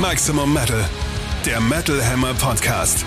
Maximum Metal, der Metal Hammer Podcast.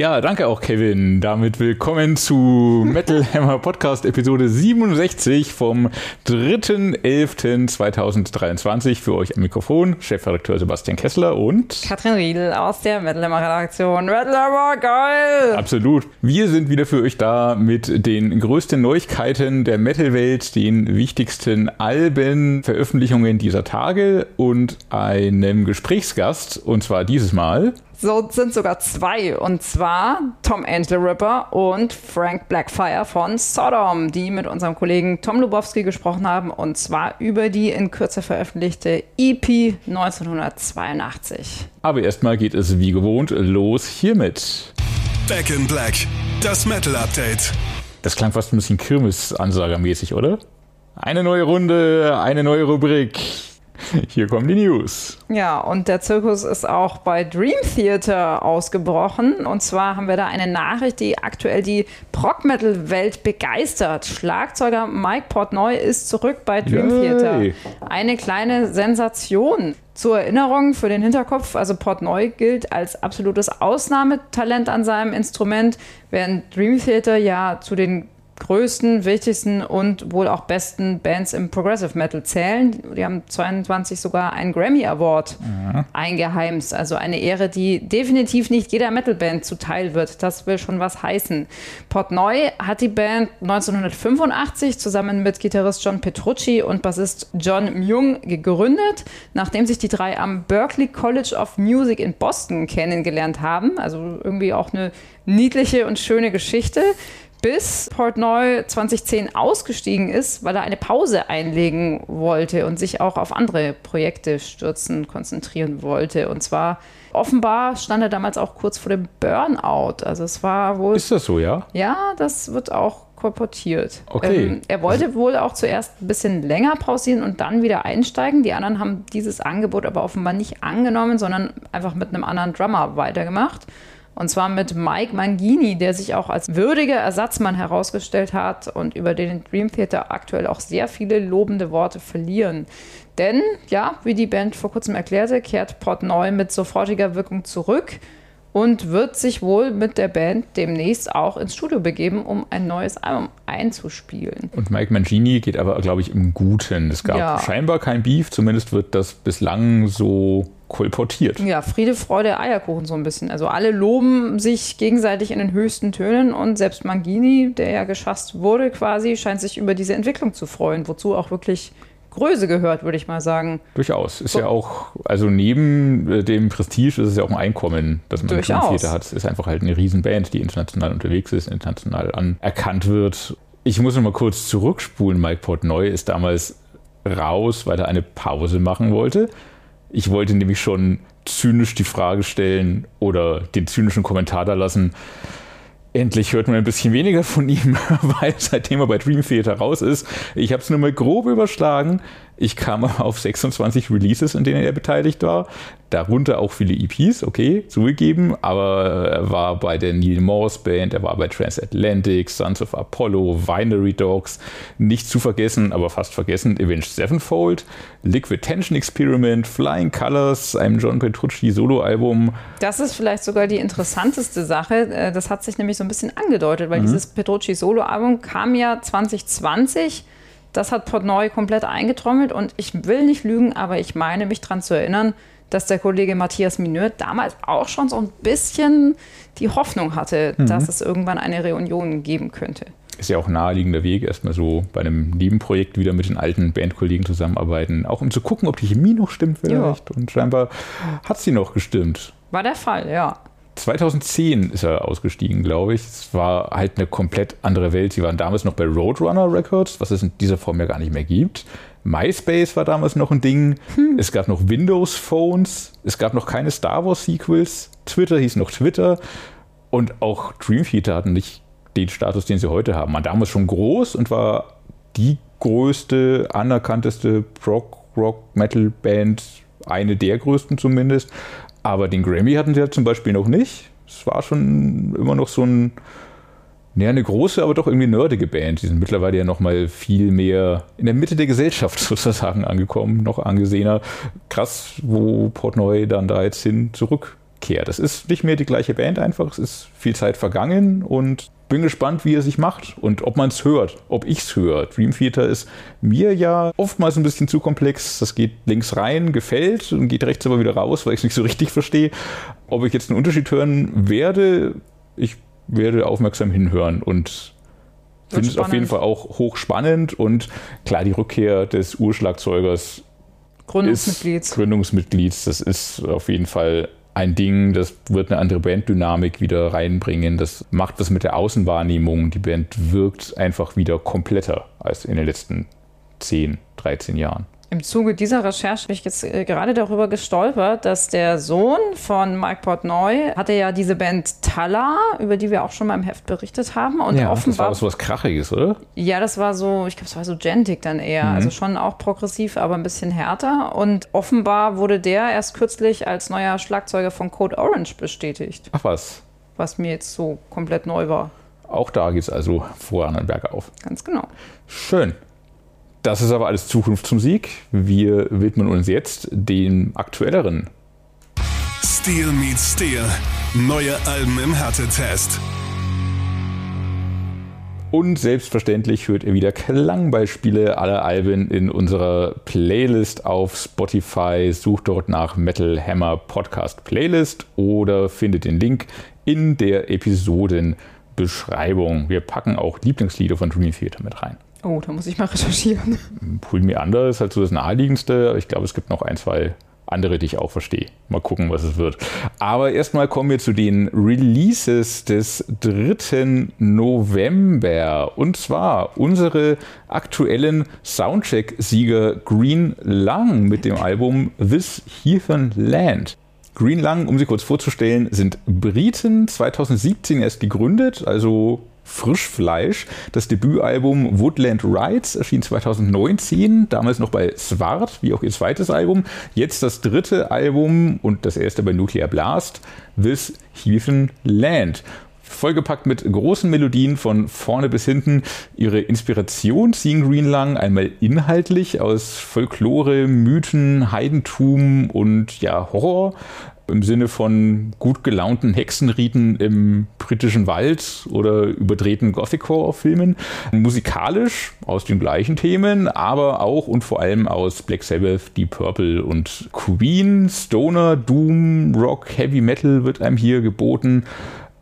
Ja, danke auch, Kevin. Damit willkommen zu Metal Hammer Podcast Episode 67 vom 3.11.2023. Für euch am Mikrofon Chefredakteur Sebastian Kessler und Katrin Riedel aus der Metal Hammer Redaktion. Metal Hammer geil! Absolut. Wir sind wieder für euch da mit den größten Neuigkeiten der Metal-Welt, den wichtigsten Alben, Veröffentlichungen dieser Tage und einem Gesprächsgast. Und zwar dieses Mal So sind sogar zwei. Und zwar Tom Angel Ripper und Frank Blackfire von Sodom, die mit unserem Kollegen Tom Lubowski gesprochen haben. Und zwar über die in Kürze veröffentlichte EP 1982. Aber erstmal geht es wie gewohnt los hiermit. Back in Black, das Metal Update. Das klang fast ein bisschen Kirmes-Ansagermäßig, oder? Eine neue Runde, eine neue Rubrik. Hier kommen die News. Ja, und der Zirkus ist auch bei Dream Theater ausgebrochen. Und zwar haben wir da eine Nachricht, die aktuell die Prog-Metal-Welt begeistert. Schlagzeuger Mike Portnoy ist zurück bei Dream Yay. Theater. Eine kleine Sensation. Zur Erinnerung für den Hinterkopf, also Portnoy gilt als absolutes Ausnahmetalent an seinem Instrument, während Dream Theater ja zu den größten, wichtigsten und wohl auch besten Bands im Progressive Metal zählen. Die haben 22 sogar einen Grammy Award eingeheimst. Also eine Ehre, die definitiv nicht jeder Metalband zuteil wird. Das will schon was heißen. Portnoy hat die Band 1985 zusammen mit Gitarrist John Petrucci und Bassist John Myung gegründet, nachdem sich die drei am Berklee College of Music in Boston kennengelernt haben. Also irgendwie auch eine niedliche und schöne Geschichte bis Portnoy 2010 ausgestiegen ist, weil er eine Pause einlegen wollte und sich auch auf andere Projekte stürzen, konzentrieren wollte. Und zwar offenbar stand er damals auch kurz vor dem Burnout. Also es war wohl. Ist das so, ja? Ja, das wird auch kolportiert. Okay. Ähm, er wollte wohl auch zuerst ein bisschen länger pausieren und dann wieder einsteigen. Die anderen haben dieses Angebot aber offenbar nicht angenommen, sondern einfach mit einem anderen Drummer weitergemacht. Und zwar mit Mike Mangini, der sich auch als würdiger Ersatzmann herausgestellt hat und über den Dream Theater aktuell auch sehr viele lobende Worte verlieren. Denn, ja, wie die Band vor kurzem erklärte, kehrt Portnoy mit sofortiger Wirkung zurück und wird sich wohl mit der Band demnächst auch ins Studio begeben, um ein neues Album einzuspielen. Und Mike Mangini geht aber, glaube ich, im Guten. Es gab Ja. scheinbar kein Beef, zumindest wird das bislang so kolportiert. Ja, Friede, Freude, Eierkuchen so ein bisschen. Also alle loben sich gegenseitig in den höchsten Tönen und selbst Mangini, der ja geschasst wurde quasi, scheint sich über diese Entwicklung zu freuen, wozu auch wirklich Größe gehört, würde ich mal sagen. Durchaus. Ist ja auch, also neben äh, dem Prestige ist es ja auch ein Einkommen, das man Durchaus. Theater hat. Es ist einfach halt eine Riesenband, die international unterwegs ist, international anerkannt wird. Ich muss noch mal kurz zurückspulen. Mike Portnoy ist damals raus, weil er eine Pause machen wollte. Ich wollte nämlich schon zynisch die Frage stellen oder den zynischen Kommentar da lassen. Endlich hört man ein bisschen weniger von ihm, weil seitdem er bei Dream Theater raus ist. Ich habe es nur mal grob überschlagen. Ich kam auf 26 Releases, in denen er beteiligt war. Darunter auch viele EPs, okay, zugegeben. Aber er war bei der Neil Morse Band, er war bei Transatlantic, Sons of Apollo, Winery Dogs. Nicht zu vergessen, aber fast vergessen, Avenged Sevenfold, Liquid Tension Experiment, Flying Colors, einem John Petrucci Soloalbum. Das ist vielleicht sogar die interessanteste Sache. Äh, Das hat sich nämlich so ein bisschen angedeutet, weil dieses Petrucci Solo-Album kam ja 2020. Das hat Portnoy komplett eingetrommelt und ich will nicht lügen, aber ich meine mich daran zu erinnern, dass der Kollege Matthias Mineur damals auch schon so ein bisschen die Hoffnung hatte, dass es irgendwann eine Reunion geben könnte. Ist ja auch ein naheliegender Weg, erstmal so bei einem Nebenprojekt wieder mit den alten Bandkollegen zusammenarbeiten, auch um zu gucken, ob die Chemie noch stimmt vielleicht. Und scheinbar hat sie noch gestimmt. War der Fall, ja. 2010 ist er ausgestiegen, glaube ich. Es war halt eine komplett andere Welt. Sie waren damals noch bei Roadrunner Records, was es in dieser Form ja gar nicht mehr gibt. MySpace war damals noch ein Ding. Es gab noch Windows Phones. Es gab noch keine Star Wars Sequels. Twitter hieß noch Twitter. Und auch Dream Theater hatten nicht den Status, den sie heute haben. Man damals schon groß und war die größte, anerkannteste Prog Rock Metal Band, eine der größten zumindest. Aber den Grammy hatten sie ja zum Beispiel noch nicht. Es war schon immer noch so ein, ja, eine große, aber doch irgendwie nerdige Band. Die sind mittlerweile ja noch mal viel mehr in der Mitte der Gesellschaft sozusagen angekommen, noch angesehener. Krass, wo Portnoy dann da jetzt hin zurückkehrt. Es ist nicht mehr die gleiche Band einfach, es ist viel Zeit vergangen und bin gespannt, wie er sich macht und ob man es hört, ob ich es höre. Dream Theater ist mir ja oftmals ein bisschen zu komplex. Das geht links rein, gefällt und geht rechts aber wieder raus, weil ich es nicht so richtig verstehe. Ob ich jetzt einen Unterschied hören werde, ich werde aufmerksam hinhören und finde es auf jeden Fall auch hochspannend und klar, die Rückkehr des Urschlagzeugers Gründungsmitglieds. Gründungsmitglieds, das ist auf jeden Fall ein Ding, das wird eine andere Banddynamik wieder reinbringen. Das macht was mit der Außenwahrnehmung. Die Band wirkt einfach wieder kompletter als in den letzten 10, 13 Jahren. Im Zuge dieser Recherche bin ich jetzt äh, gerade darüber gestolpert, dass der Sohn von Mike Portnoy hatte ja diese Band Tala, über die wir auch schon mal im Heft berichtet haben. Und ja, offenbar, das war so was Krachiges, oder? Ja, das war so, ich glaube, es war so Gentic dann eher. Mhm. Also schon auch progressiv, aber ein bisschen härter. Und offenbar wurde der erst kürzlich als neuer Schlagzeuger von Code Orange bestätigt. Ach was. Was mir jetzt so komplett neu war. Auch da geht es also voran und bergauf. Ganz genau. Schön. Das ist aber alles Zukunftsmusik. Wir widmen uns jetzt dem aktuelleren. Steel meets Steel. Neue Alben im Härtetest. Und selbstverständlich hört ihr wieder Klangbeispiele aller Alben in unserer Playlist auf Spotify. Sucht dort nach Metal Hammer Podcast Playlist oder findet den Link in der Episodenbeschreibung. Wir packen auch Lieblingslieder von Dream Theater mit rein. Oh, da muss ich mal recherchieren. Pull Me Under ist halt so das naheliegendste. Ich glaube, es gibt noch ein, zwei andere, die ich auch verstehe. Mal gucken, was es wird. Aber erstmal kommen wir zu den Releases des 3. November. Und zwar unsere aktuellen Soundcheck-Sieger Green Lang mit dem Album This Heathen Land. Green Lang, um sie kurz vorzustellen, sind Briten, 2017 erst gegründet, also Frischfleisch. Das Debütalbum Woodland Rides erschien 2019, damals noch bei Swart, wie auch ihr zweites Album. Jetzt das dritte Album und das erste bei Nuclear Blast, This Heathen Land vollgepackt mit großen Melodien von vorne bis hinten. Ihre Inspiration ziehen Greenlang einmal inhaltlich aus Folklore, Mythen, Heidentum und ja Horror im Sinne von gut gelaunten Hexenriten im britischen Wald oder überdrehten Gothic-Horror-Filmen. Musikalisch aus den gleichen Themen, aber auch und vor allem aus Black Sabbath, Deep Purple und Queen, Stoner, Doom, Rock, Heavy Metal wird einem hier geboten.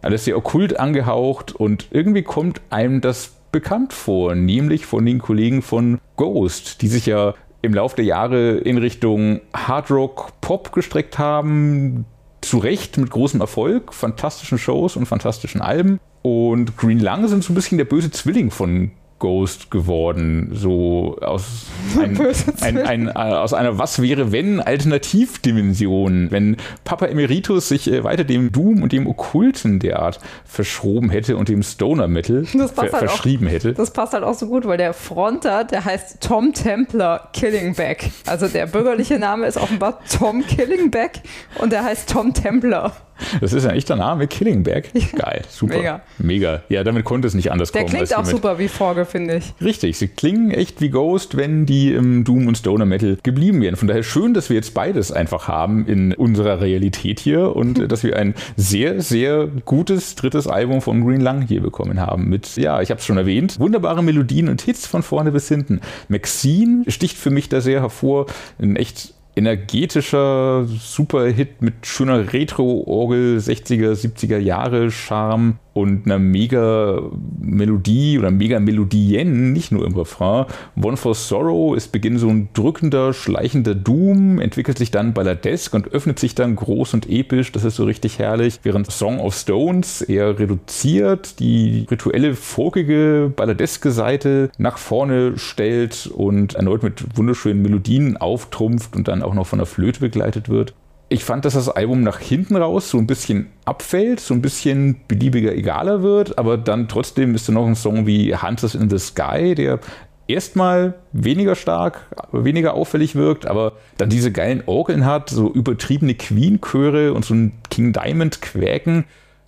Alles sehr okkult angehaucht und irgendwie kommt einem das bekannt vor, nämlich von den Kollegen von Ghost, die sich ja im Laufe der Jahre in Richtung Hard Rock Pop gestreckt haben. Zu Recht mit großem Erfolg, fantastischen Shows und fantastischen Alben. Und Green Lang sind so ein bisschen der böse Zwilling von Ghost geworden. So aus, ein, ein, ein, äh, aus einer Was wäre wenn Alternativdimension. Wenn Papa Emeritus sich äh, weiter dem Doom und dem Okkulten derart verschroben hätte und dem Stoner Metal ver halt verschrieben auch, hätte. Das passt halt auch so gut, weil der Fronter, der heißt Tom Templar Killingback. Also der bürgerliche Name ist offenbar Tom Killingback und der heißt Tom Templar. Das ist ein echter Name, Killingberg. Geil, super. Mega. Mega. Ja, damit konnte es nicht anders Der kommen. Der klingt auch super wie Folge, finde ich. Richtig, sie klingen echt wie Ghost, wenn die im Doom und Stoner Metal geblieben wären. Von daher schön, dass wir jetzt beides einfach haben in unserer Realität hier und dass wir ein sehr, sehr gutes drittes Album von Green Lang hier bekommen haben. Mit, ja, ich habe es schon erwähnt, wunderbare Melodien und Hits von vorne bis hinten. Maxine sticht für mich da sehr hervor. Ein echt energetischer Superhit mit schöner Retro-Orgel, 60er, 70er Jahre Charme und einer mega Melodie oder mega Melodien, nicht nur im Refrain. One for Sorrow ist Beginn so ein drückender, schleichender Doom, entwickelt sich dann balladesk und öffnet sich dann groß und episch. Das ist so richtig herrlich. Während Song of Stones eher reduziert, die rituelle, folkige, balladeske Seite nach vorne stellt und erneut mit wunderschönen Melodien auftrumpft und dann auch noch von der Flöte begleitet wird ich fand, dass das Album nach hinten raus so ein bisschen abfällt, so ein bisschen beliebiger, egaler wird, aber dann trotzdem ist da noch ein Song wie Hunters in the Sky, der erstmal weniger stark, weniger auffällig wirkt, aber dann diese geilen Orgeln hat, so übertriebene Queen-Chöre und so ein King Diamond-Quäken.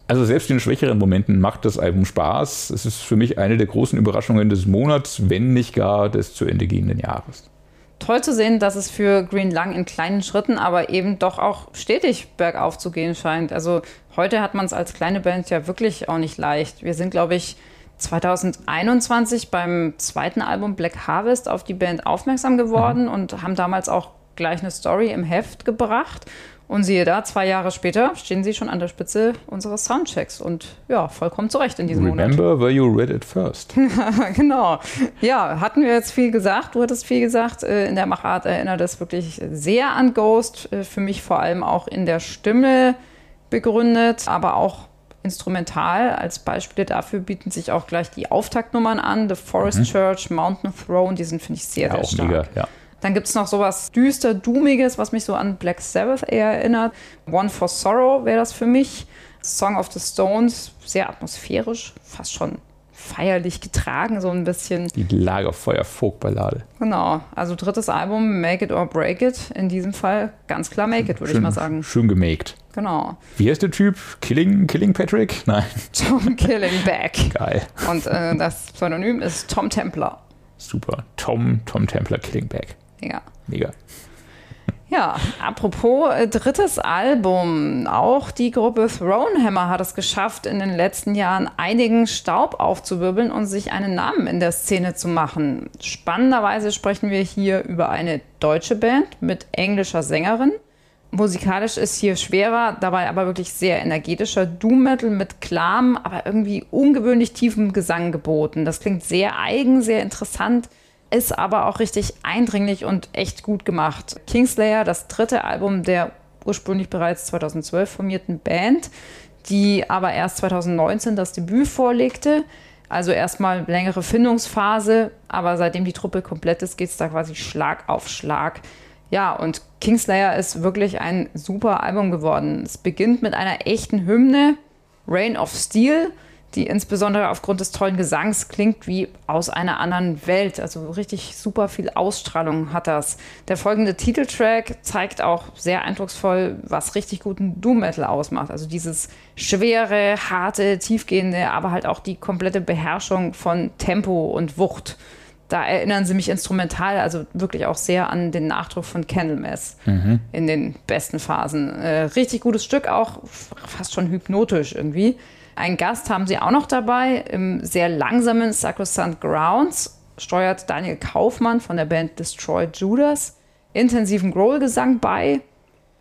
Also selbst in schwächeren Momenten macht das Album Spaß. Es ist für mich eine der großen Überraschungen des Monats, wenn nicht gar des zu Ende gehenden Jahres. Toll zu sehen, dass es für Green Lung in kleinen Schritten, aber eben doch auch stetig bergauf zu gehen scheint. Also heute hat man es als kleine Band ja wirklich auch nicht leicht. Wir sind, glaube ich, 2021 beim zweiten Album Black Harvest auf die Band aufmerksam geworden mhm. und haben damals auch gleich eine Story im Heft gebracht. Und siehe da, zwei Jahre später stehen sie schon an der Spitze unseres Soundchecks und ja, vollkommen zurecht in diesem Remember Monat. where you read it first. genau. Ja, hatten wir jetzt viel gesagt, du hattest viel gesagt. Äh, in der Machart erinnert es wirklich sehr an Ghost. Äh, für mich vor allem auch in der Stimme begründet, aber auch instrumental. Als Beispiele dafür bieten sich auch gleich die Auftaktnummern an. The Forest mhm. Church, Mountain Throne, die sind, finde ich, sehr, ja, sehr auch stark. Mega, ja. Dann gibt es noch sowas düster, doomiges, was mich so an Black Sabbath eher erinnert. One for Sorrow wäre das für mich. Song of the Stones, sehr atmosphärisch, fast schon feierlich getragen, so ein bisschen. Die Lagerfeuer-Folk-Ballade. Genau, also drittes Album, Make It or Break It. In diesem Fall ganz klar Make It, würde ich mal sagen. Schön gemaked. Genau. Wie heißt der Typ? Killing, Killing Patrick? Nein. Tom Killing Back. Geil. Und äh, das Pseudonym ist Tom Templar. Super. Tom, Tom Templar Killing Back. Ja. Mega. Ja, apropos äh, drittes Album. Auch die Gruppe Thronehammer hat es geschafft, in den letzten Jahren einigen Staub aufzuwirbeln und sich einen Namen in der Szene zu machen. Spannenderweise sprechen wir hier über eine deutsche Band mit englischer Sängerin. Musikalisch ist hier schwerer, dabei aber wirklich sehr energetischer Doom Metal mit klarem, aber irgendwie ungewöhnlich tiefem Gesang geboten. Das klingt sehr eigen, sehr interessant ist aber auch richtig eindringlich und echt gut gemacht. Kingslayer, das dritte Album der ursprünglich bereits 2012 formierten Band, die aber erst 2019 das Debüt vorlegte. Also erstmal längere Findungsphase, aber seitdem die Truppe komplett ist, geht es da quasi Schlag auf Schlag. Ja, und Kingslayer ist wirklich ein super Album geworden. Es beginnt mit einer echten Hymne, Rain of Steel, die insbesondere aufgrund des tollen Gesangs klingt wie aus einer anderen Welt. Also richtig super viel Ausstrahlung hat das. Der folgende Titeltrack zeigt auch sehr eindrucksvoll, was richtig guten Doom Metal ausmacht. Also dieses schwere, harte, tiefgehende, aber halt auch die komplette Beherrschung von Tempo und Wucht. Da erinnern sie mich instrumental, also wirklich auch sehr an den Nachdruck von Candlemass mhm. in den besten Phasen. Äh, richtig gutes Stück, auch fast schon hypnotisch irgendwie. Einen Gast haben sie auch noch dabei. Im sehr langsamen Sacrosanct Grounds steuert Daniel Kaufmann von der Band Destroy Judas intensiven Growl-Gesang bei.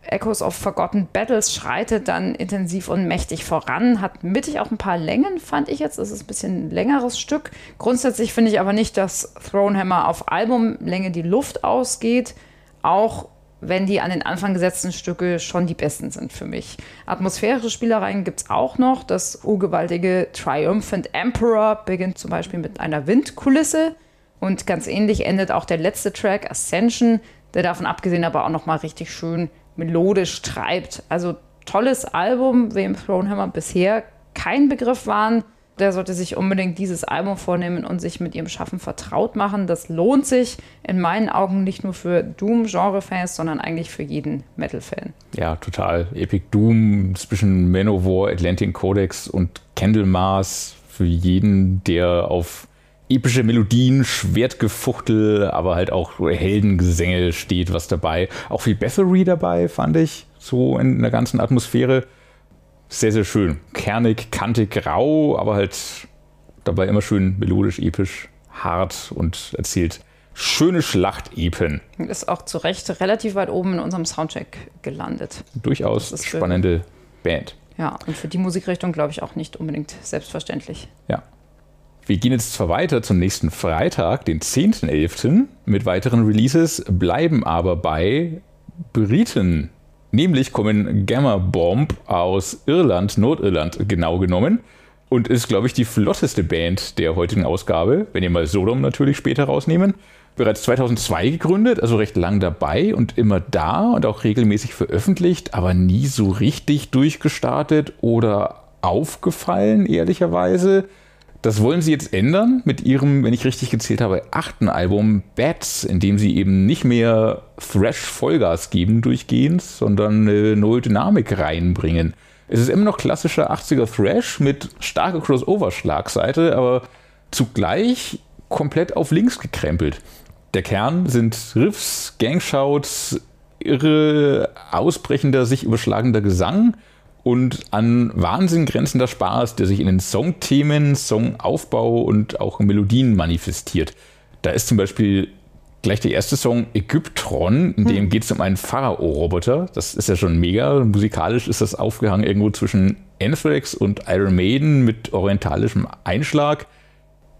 Echoes of Forgotten Battles schreitet dann intensiv und mächtig voran, hat mittig auch ein paar Längen, fand ich jetzt. Das ist ein bisschen ein längeres Stück. Grundsätzlich finde ich aber nicht, dass Thronehammer auf Albumlänge die Luft ausgeht. Auch wenn die an den Anfang gesetzten Stücke schon die besten sind für mich. Atmosphärische Spielereien gibt es auch noch. Das urgewaltige Triumphant Emperor beginnt zum Beispiel mit einer Windkulisse. Und ganz ähnlich endet auch der letzte Track, Ascension, der davon abgesehen aber auch nochmal richtig schön melodisch treibt. Also tolles Album, wem Thronehammer bisher kein Begriff waren der sollte sich unbedingt dieses Album vornehmen und sich mit ihrem Schaffen vertraut machen. Das lohnt sich in meinen Augen nicht nur für Doom-Genre-Fans, sondern eigentlich für jeden Metal-Fan. Ja, total. Epic Doom zwischen Manowar, Atlantic Codex und Candlemas für jeden, der auf epische Melodien, Schwertgefuchtel, aber halt auch Heldengesänge steht was dabei. Auch viel Bathory dabei, fand ich, so in der ganzen Atmosphäre sehr, sehr schön. Kernig, kantig, grau, aber halt dabei immer schön melodisch, episch, hart und erzählt schöne Schlachtepen. Ist auch zu Recht relativ weit oben in unserem Soundcheck gelandet. Durchaus spannende Band. Ja, und für die Musikrichtung glaube ich auch nicht unbedingt selbstverständlich. Ja. Wir gehen jetzt zwar weiter zum nächsten Freitag, den 10.11. mit weiteren Releases, bleiben aber bei Briten Nämlich kommen Gamma Bomb aus Irland, Nordirland genau genommen. Und ist, glaube ich, die flotteste Band der heutigen Ausgabe, wenn ihr mal Sodom natürlich später rausnehmen. Bereits 2002 gegründet, also recht lang dabei und immer da und auch regelmäßig veröffentlicht, aber nie so richtig durchgestartet oder aufgefallen, ehrlicherweise. Das wollen sie jetzt ändern mit ihrem, wenn ich richtig gezählt habe, achten Album Bats, in dem sie eben nicht mehr Thrash Vollgas geben durchgehend, sondern eine neue Dynamik reinbringen. Es ist immer noch klassischer 80er Thrash mit starker Crossover-Schlagseite, aber zugleich komplett auf links gekrempelt. Der Kern sind Riffs, Gangshouts, irre ausbrechender, sich überschlagender Gesang und an Wahnsinn grenzender Spaß, der sich in den Songthemen, Songaufbau und auch Melodien manifestiert. Da ist zum Beispiel gleich der erste Song Ägyptron, in dem hm. geht es um einen Pharao-Roboter. Das ist ja schon mega. Musikalisch ist das aufgehangen irgendwo zwischen Anthrax und Iron Maiden mit orientalischem Einschlag.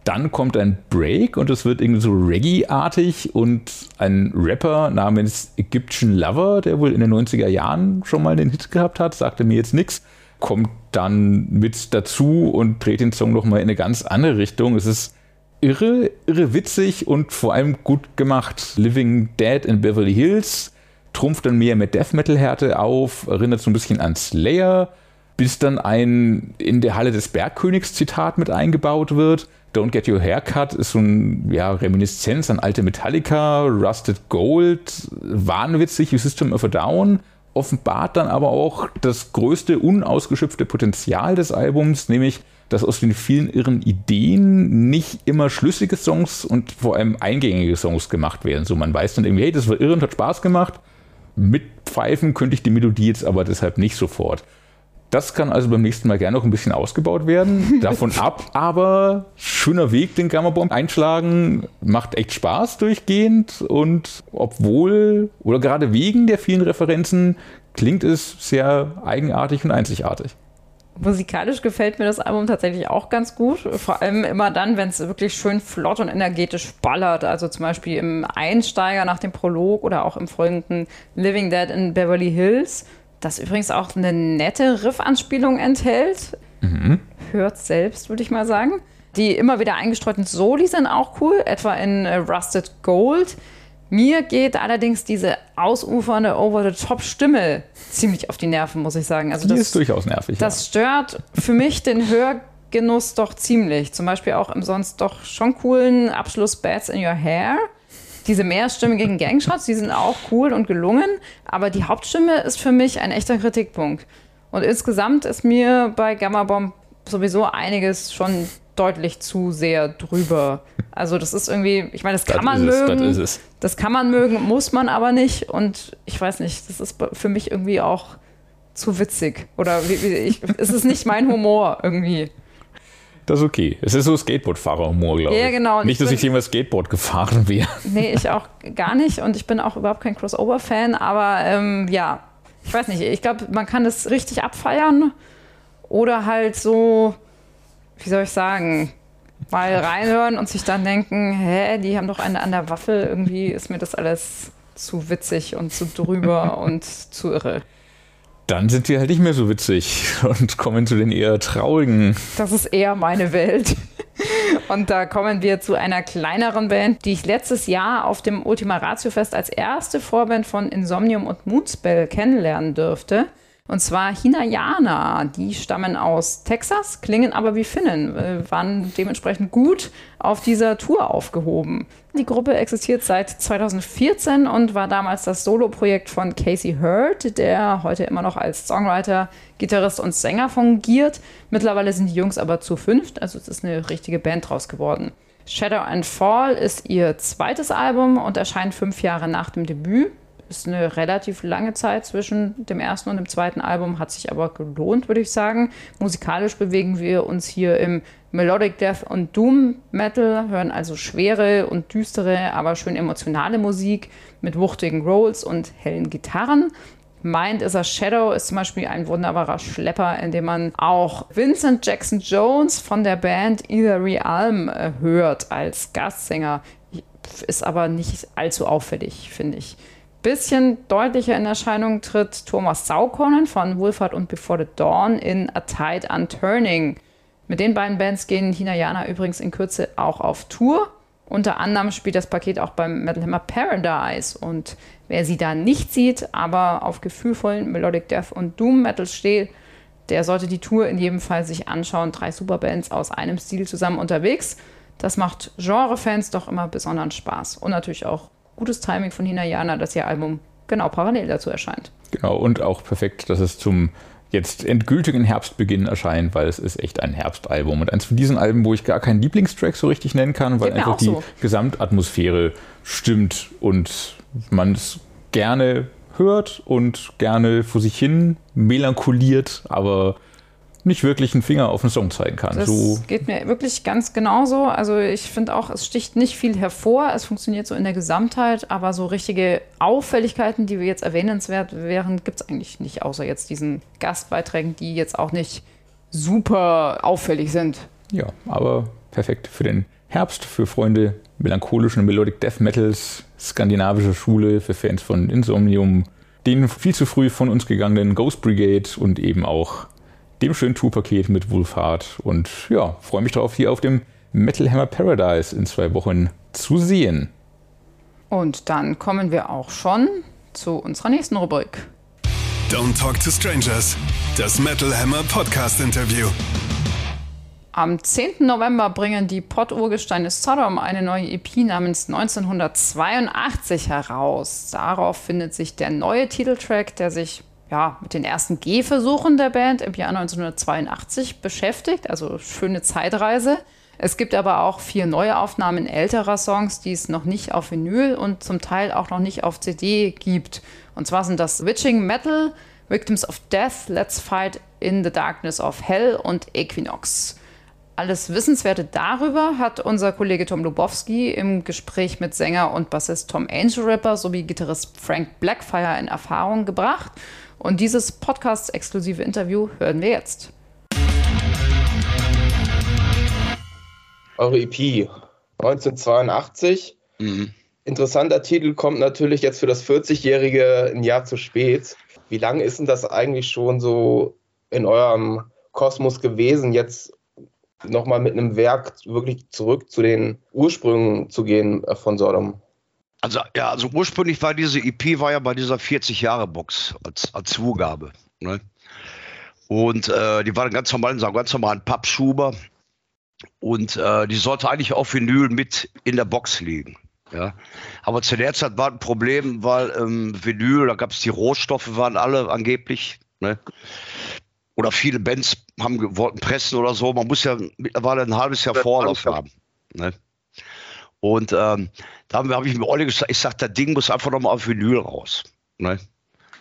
Dann kommt ein Break und es wird irgendwie so Reggae-artig und ein Rapper namens Egyptian Lover, der wohl in den 90er Jahren schon mal den Hit gehabt hat, sagte mir jetzt nichts, kommt dann mit dazu und dreht den Song nochmal in eine ganz andere Richtung. Es ist irre, irre witzig und vor allem gut gemacht. Living Dead in Beverly Hills trumpft dann mehr mit Death Metal Härte auf, erinnert so ein bisschen an Slayer, bis dann ein in der Halle des Bergkönigs Zitat mit eingebaut wird. Don't Get Your Haircut ist so ein ja, Reminiszenz an alte Metallica, Rusted Gold, wahnwitzig wie System of a Down, offenbart dann aber auch das größte unausgeschöpfte Potenzial des Albums, nämlich dass aus den vielen irren Ideen nicht immer schlüssige Songs und vor allem eingängige Songs gemacht werden. So, man weiß dann irgendwie, hey, das war irre und hat Spaß gemacht. Mit Pfeifen könnte ich die Melodie jetzt aber deshalb nicht sofort. Das kann also beim nächsten Mal gerne noch ein bisschen ausgebaut werden. Davon ab, aber schöner Weg, den Gamma-Bomb einschlagen, macht echt Spaß durchgehend und obwohl oder gerade wegen der vielen Referenzen klingt es sehr eigenartig und einzigartig. Musikalisch gefällt mir das Album tatsächlich auch ganz gut. Vor allem immer dann, wenn es wirklich schön flott und energetisch ballert. Also zum Beispiel im Einsteiger nach dem Prolog oder auch im folgenden Living Dead in Beverly Hills das übrigens auch eine nette Riff-Anspielung enthält. Mhm. Hört selbst, würde ich mal sagen. Die immer wieder eingestreuten Soli sind auch cool, etwa in äh, Rusted Gold. Mir geht allerdings diese ausufernde Over-the-Top-Stimme ziemlich auf die Nerven, muss ich sagen. Also die das, ist durchaus nervig. Das ja. stört für mich den Hörgenuss doch ziemlich. Zum Beispiel auch im sonst doch schon coolen Abschluss Bats in Your Hair diese mehrstimmigen Gangshots, die sind auch cool und gelungen, aber die Hauptstimme ist für mich ein echter Kritikpunkt. Und insgesamt ist mir bei Gamma Bomb sowieso einiges schon deutlich zu sehr drüber. Also das ist irgendwie, ich meine, das kann man mögen. Es, das, das kann man mögen, muss man aber nicht. Und ich weiß nicht, das ist für mich irgendwie auch zu witzig. Oder wie, wie ich, es ist nicht mein Humor irgendwie. Das ist okay. Es ist so Skateboardfahrer-Humor, glaube ich. Ja, genau. Nicht, dass ich jemals Skateboard gefahren wäre. Nee, ich auch gar nicht. Und ich bin auch überhaupt kein Crossover-Fan. Aber ähm, ja, ich weiß nicht. Ich glaube, man kann das richtig abfeiern. Oder halt so, wie soll ich sagen, mal reinhören und sich dann denken, hä, die haben doch eine an der Waffel. Irgendwie ist mir das alles zu witzig und zu drüber und zu irre dann sind die halt nicht mehr so witzig und kommen zu den eher traurigen. Das ist eher meine Welt. Und da kommen wir zu einer kleineren Band, die ich letztes Jahr auf dem Ultima Ratio Fest als erste Vorband von Insomnium und Moonspell kennenlernen durfte. Und zwar Hinayana. Die stammen aus Texas, klingen aber wie Finnen, äh, waren dementsprechend gut auf dieser Tour aufgehoben. Die Gruppe existiert seit 2014 und war damals das Soloprojekt von Casey Hurd, der heute immer noch als Songwriter, Gitarrist und Sänger fungiert. Mittlerweile sind die Jungs aber zu fünft, also es ist eine richtige Band draus geworden. Shadow and Fall ist ihr zweites Album und erscheint fünf Jahre nach dem Debüt ist eine relativ lange Zeit zwischen dem ersten und dem zweiten Album, hat sich aber gelohnt, würde ich sagen. Musikalisch bewegen wir uns hier im Melodic Death und Doom Metal, hören also schwere und düstere, aber schön emotionale Musik mit wuchtigen Rolls und hellen Gitarren. Mind is a Shadow ist zum Beispiel ein wunderbarer Schlepper, in dem man auch Vincent Jackson Jones von der Band Either Realm äh, hört als Gastsänger. Ist aber nicht allzu auffällig, finde ich bisschen deutlicher in Erscheinung tritt Thomas Saukonen von Wolfhard und Before the Dawn in A Tide Unturning. Mit den beiden Bands gehen Hinayana übrigens in Kürze auch auf Tour. Unter anderem spielt das Paket auch beim Metal Hammer Paradise. Und wer sie da nicht sieht, aber auf gefühlvollen Melodic Death und Doom Metal steht, der sollte die Tour in jedem Fall sich anschauen. Drei Superbands aus einem Stil zusammen unterwegs. Das macht Genre-Fans doch immer besonderen Spaß. Und natürlich auch gutes Timing von Hinayana, dass ihr Album genau parallel dazu erscheint. Genau, und auch perfekt, dass es zum jetzt endgültigen Herbstbeginn erscheint, weil es ist echt ein Herbstalbum. Und eins von diesen Alben, wo ich gar keinen Lieblingstrack so richtig nennen kann, weil einfach die so. Gesamtatmosphäre stimmt und man es gerne hört und gerne vor sich hin melancholiert, aber nicht wirklich einen Finger auf den Song zeigen kann. Das so geht mir wirklich ganz genauso. Also ich finde auch, es sticht nicht viel hervor. Es funktioniert so in der Gesamtheit, aber so richtige Auffälligkeiten, die wir jetzt erwähnenswert wären, gibt es eigentlich nicht, außer jetzt diesen Gastbeiträgen, die jetzt auch nicht super auffällig sind. Ja, aber perfekt für den Herbst, für Freunde melancholischen Melodic Death Metals, skandinavischer Schule, für Fans von Insomnium, den viel zu früh von uns gegangenen Ghost Brigade und eben auch dem schönen Tour-Paket mit Wolfhard. Und ja, freue mich darauf, hier auf dem Metal Hammer Paradise in zwei Wochen zu sehen. Und dann kommen wir auch schon zu unserer nächsten Rubrik. Don't Talk to Strangers, das Metal Hammer Podcast Interview. Am 10. November bringen die Pott-Urgesteine Sodom eine neue EP namens 1982 heraus. Darauf findet sich der neue Titeltrack, der sich ja, mit den ersten Gehversuchen der Band im Jahr 1982 beschäftigt, also schöne Zeitreise. Es gibt aber auch vier neue Aufnahmen älterer Songs, die es noch nicht auf Vinyl und zum Teil auch noch nicht auf CD gibt. Und zwar sind das Witching Metal, Victims of Death, Let's Fight in the Darkness of Hell und Equinox. Alles Wissenswerte darüber hat unser Kollege Tom Lubowski im Gespräch mit Sänger und Bassist Tom Angel Ripper sowie Gitarrist Frank Blackfire in Erfahrung gebracht. Und dieses Podcast-exklusive Interview hören wir jetzt. Eure EP 1982. Mhm. Interessanter Titel kommt natürlich jetzt für das 40-Jährige ein Jahr zu spät. Wie lange ist denn das eigentlich schon so in eurem Kosmos gewesen, jetzt nochmal mit einem Werk wirklich zurück zu den Ursprüngen zu gehen von Sodom? Also ja, also ursprünglich war diese EP war ja bei dieser 40 Jahre Box als als Zugabe. Ne? Und äh, die war dann ganz normal in so einem ganz normalen Pappschuber und äh, die sollte eigentlich auf Vinyl mit in der Box liegen. Ja, aber zu der Zeit war ein Problem, weil ähm, Vinyl, da gab es die Rohstoffe, waren alle angeblich, ne? Oder viele Bands haben wollten pressen oder so. Man muss ja mittlerweile ein halbes Jahr Vorlauf haben. Ne? Und ähm, da habe ich mit Olli gesagt, ich sage, das Ding muss einfach nochmal auf Vinyl raus. Ne?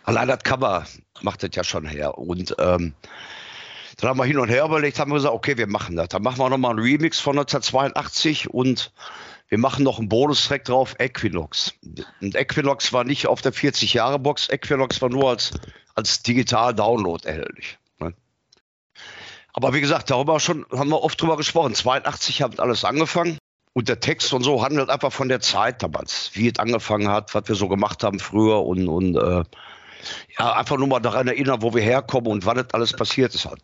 Allein das Cover macht das ja schon her. Und ähm, dann haben wir hin und her überlegt, haben wir gesagt, okay, wir machen das. Dann machen wir nochmal einen Remix von 1982 und wir machen noch einen Bonustrack drauf, Equinox. Und Equinox war nicht auf der 40-Jahre-Box, Equinox war nur als, als Digital-Download erhältlich. Ne? Aber wie gesagt, darüber schon haben wir oft drüber gesprochen. 82 hat alles angefangen. Und der Text und so handelt einfach von der Zeit damals, wie es angefangen hat, was wir so gemacht haben früher und, und äh, ja, einfach nur mal daran erinnern, wo wir herkommen und wann das alles passiert ist halt.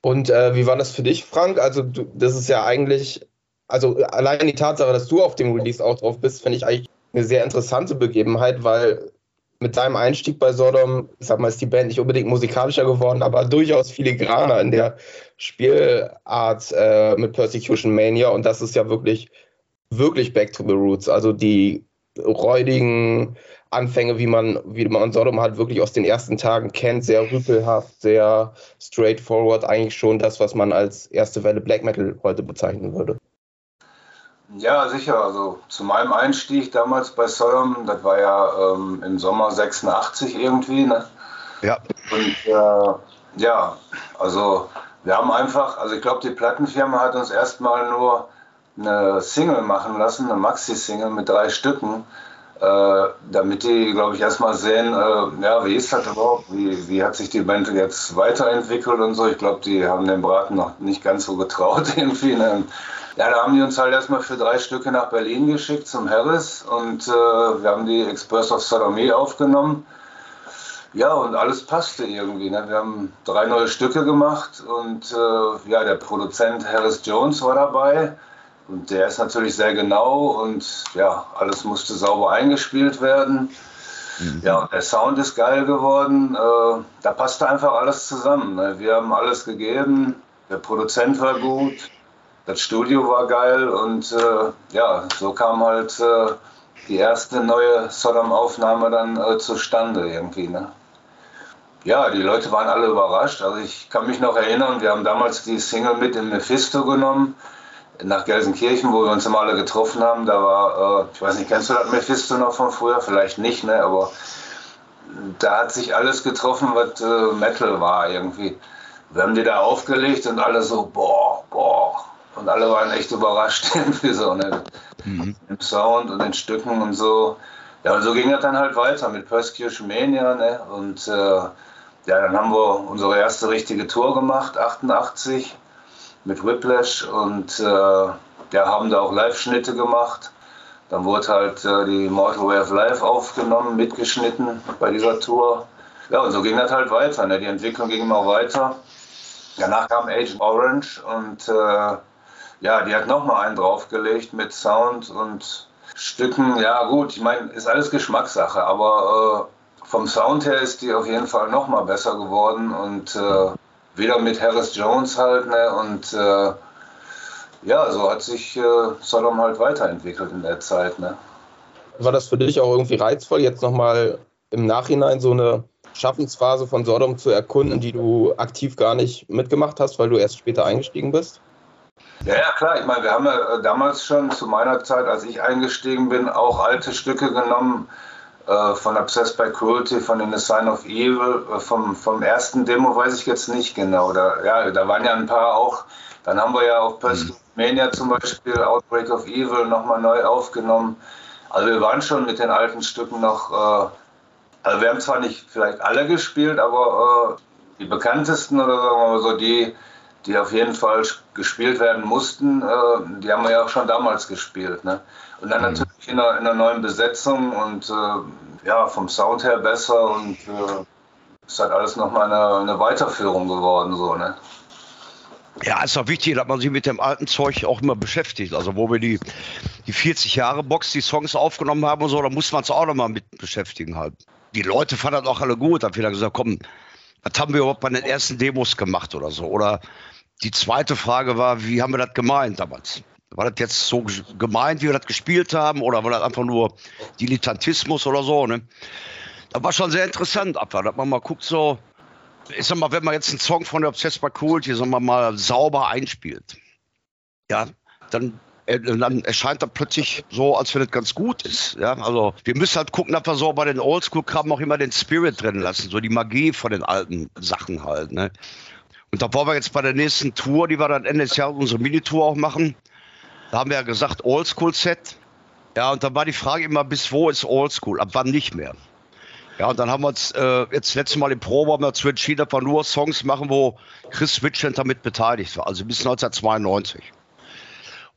Und äh, wie war das für dich, Frank? Also, du, das ist ja eigentlich, also allein die Tatsache, dass du auf dem Release auch drauf bist, finde ich eigentlich eine sehr interessante Begebenheit, weil mit deinem Einstieg bei Sodom, ich sag mal, ist die Band nicht unbedingt musikalischer geworden, aber durchaus filigraner in der Spielart äh, mit Persecution Mania und das ist ja wirklich, wirklich back to the roots. Also die räudigen Anfänge, wie man, wie man Sodom halt wirklich aus den ersten Tagen kennt, sehr rüpelhaft, sehr straightforward, eigentlich schon das, was man als erste Welle Black Metal heute bezeichnen würde. Ja, sicher. Also zu meinem Einstieg damals bei Sodom, das war ja ähm, im Sommer 86 irgendwie. Ne? Ja. Und äh, ja, also wir haben einfach, also ich glaube, die Plattenfirma hat uns erstmal nur eine Single machen lassen, eine Maxi-Single mit drei Stücken, äh, damit die, glaube ich, erstmal sehen, äh, ja, wie ist das überhaupt, wie, wie hat sich die Band jetzt weiterentwickelt und so. Ich glaube, die haben den Braten noch nicht ganz so getraut irgendwie. Ne? Ja, da haben die uns halt erstmal für drei Stücke nach Berlin geschickt zum Harris und äh, wir haben die Express of Salome aufgenommen. Ja, und alles passte irgendwie. Ne? Wir haben drei neue Stücke gemacht und äh, ja, der Produzent Harris Jones war dabei. Und der ist natürlich sehr genau und ja, alles musste sauber eingespielt werden. Mhm. Ja, und der Sound ist geil geworden. Äh, da passte einfach alles zusammen. Ne? Wir haben alles gegeben. Der Produzent war gut. Das Studio war geil. Und äh, ja, so kam halt äh, die erste neue Sodom-Aufnahme dann äh, zustande irgendwie. Ne? Ja, die Leute waren alle überrascht. Also ich kann mich noch erinnern, wir haben damals die Single mit in Mephisto genommen nach Gelsenkirchen, wo wir uns immer alle getroffen haben. Da war, äh, ich weiß nicht, kennst du das Mephisto noch von früher? Vielleicht nicht, ne? aber da hat sich alles getroffen, was äh, Metal war irgendwie. Wir haben die da aufgelegt und alle so, boah, boah. Und alle waren echt überrascht irgendwie so, ne? Mhm. Im Sound und den Stücken und so. Ja, und so ging das dann halt weiter mit Persecution Mania, ne? Und äh, ja, dann haben wir unsere erste richtige Tour gemacht, 88 mit Whiplash und äh, ja, haben da auch Live-Schnitte gemacht. Dann wurde halt äh, die Mortal Way of Life aufgenommen, mitgeschnitten bei dieser Tour. Ja, und so ging das halt weiter. Ne? Die Entwicklung ging immer weiter. Danach kam Agent Orange und äh, ja, die hat nochmal einen draufgelegt mit Sound und Stücken. Ja, gut, ich meine, ist alles Geschmackssache, aber äh, vom Sound her ist die auf jeden Fall nochmal besser geworden und äh, wieder mit Harris Jones halt, ne? Und äh, ja, so hat sich äh, Sodom halt weiterentwickelt in der Zeit, ne? War das für dich auch irgendwie reizvoll, jetzt nochmal im Nachhinein so eine Schaffensphase von Sodom zu erkunden, die du aktiv gar nicht mitgemacht hast, weil du erst später eingestiegen bist? Ja, ja, klar. Ich meine, wir haben ja damals schon zu meiner Zeit, als ich eingestiegen bin, auch alte Stücke genommen, äh, von Obsessed by Cruelty, von The Sign of Evil, äh, vom, vom ersten Demo weiß ich jetzt nicht genau. Da, ja, da waren ja ein paar auch, dann haben wir ja auch Persecution Mania zum Beispiel, Outbreak of Evil nochmal neu aufgenommen. Also wir waren schon mit den alten Stücken noch, äh, also wir haben zwar nicht vielleicht alle gespielt, aber äh, die bekanntesten oder sagen wir mal so, die, die auf jeden Fall gespielt werden mussten, äh, die haben wir ja auch schon damals gespielt. Ne? Und dann mhm. natürlich in einer, in einer, neuen Besetzung und äh, ja, vom Sound her besser und äh, ist halt alles nochmal eine, eine Weiterführung geworden. So, ne? Ja, ist auch wichtig, dass man sich mit dem alten Zeug auch immer beschäftigt. Also, wo wir die, die 40 Jahre Box, die Songs aufgenommen haben und so, da muss man es auch nochmal mit beschäftigen halt. Die Leute fanden das auch alle gut, haben wieder gesagt, komm, was haben wir überhaupt bei den ersten Demos gemacht oder so? Oder die zweite Frage war, wie haben wir das gemeint damals? War das jetzt so gemeint, wie wir das gespielt haben, oder war das einfach nur Dilettantismus oder so? Ne? Das war schon sehr interessant, einfach, dass man mal guckt, so, ich sag mal, wenn man jetzt einen Song von der Obsessed by Cruelty, sagen wir mal, sauber einspielt, ja, dann dann erscheint das plötzlich so, als wenn es ganz gut ist. Ja, also wir müssen halt gucken, dass wir so bei den Oldschool-Kram auch immer den Spirit drin lassen, so die Magie von den alten Sachen halt. Ne? Und da wollen wir jetzt bei der nächsten Tour, die wir dann Ende des Jahres unsere Minitour auch machen, da haben wir ja gesagt Oldschool-Set. Ja, und dann war die Frage immer, bis wo ist Oldschool? Ab wann nicht mehr? Ja, und dann haben wir uns äh, jetzt letztes Mal im Probe dazu entschieden, dass wir nur Songs machen, wo Chris Switchend damit beteiligt war, also bis 1992.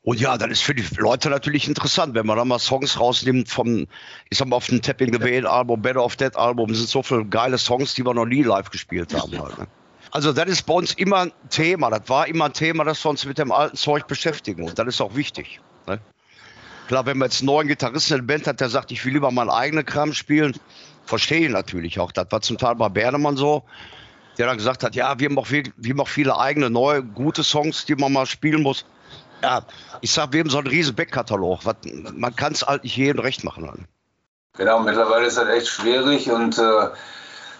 Und ja, dann ist für die Leute natürlich interessant, wenn man dann mal Songs rausnimmt vom, ich sag mal, auf dem Tapping the Veil Album, Better of Dead Album, sind so viele geile Songs, die wir noch nie live gespielt haben halt. Ne? Also das ist bei uns immer ein Thema. Das war immer ein Thema, dass wir uns mit dem alten Zeug beschäftigen. Und das ist auch wichtig. Ne? Klar, wenn man jetzt einen neuen Gitarristen in der Band hat, der sagt, ich will lieber meinen eigenen Kram spielen, verstehe ich natürlich auch. Das war zum Teil bei Bernemann so, der dann gesagt hat, ja, wir haben auch, viel, wir haben auch viele eigene, neue, gute Songs, die man mal spielen muss. Ja, ich sag, wir haben so einen riesen Backkatalog. Man kann es halt nicht jedem recht machen. Genau, mittlerweile ist das echt schwierig und äh,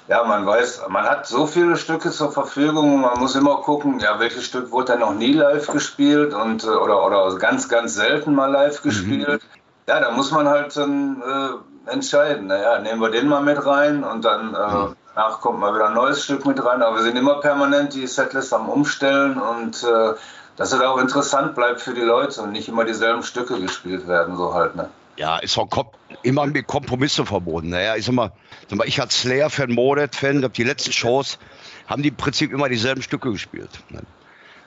ja, man weiß, man hat so viele Stücke zur Verfügung man muss immer gucken, ja, welches Stück wurde dann noch nie live gespielt und äh, oder, oder ganz, ganz selten mal live mhm. gespielt. Mhm. Ja, da muss man halt dann äh, entscheiden. Naja, nehmen wir den mal mit rein und dann äh, mhm. danach kommt mal wieder ein neues Stück mit rein. Aber wir sind immer permanent die Setlist am Umstellen und äh, dass es auch interessant bleibt für die Leute und nicht immer dieselben Stücke gespielt werden, so halt, ne? Ja, ist auch immer mit Kompromisse verbunden. Naja, ich sag mal, sag mal ich als Slayer-Fan, Modet-Fan, die letzten Shows haben die im Prinzip immer dieselben Stücke gespielt. Ne?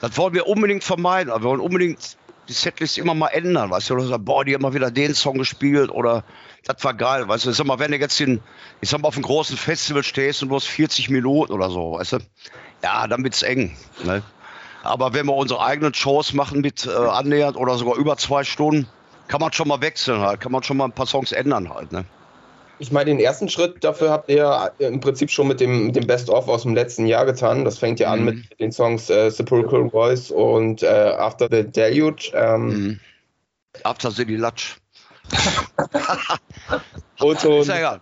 Das wollen wir unbedingt vermeiden. Wir wollen unbedingt die Setlist immer mal ändern, weißt du, oder sagen, boah, die haben mal wieder den Song gespielt oder das war geil, weißt du, ich sag mal, wenn du jetzt in, ich sag mal, auf einem großen Festival stehst und du hast 40 Minuten oder so, weißt du, ja, dann wird's eng, ne? Aber wenn wir unsere eigenen Shows machen mit äh, annähernd oder sogar über zwei Stunden, kann man schon mal wechseln halt, kann man schon mal ein paar Songs ändern halt. Ne? ich meine, den ersten Schritt dafür habt ihr im Prinzip schon mit dem, dem Best-of aus dem letzten Jahr getan. Das fängt ja an Mhm. mit den Songs äh, Sepulchral Voice und äh, After the Deluge. Ähm, Mhm. After City Latsch. Otto Ist ja egal.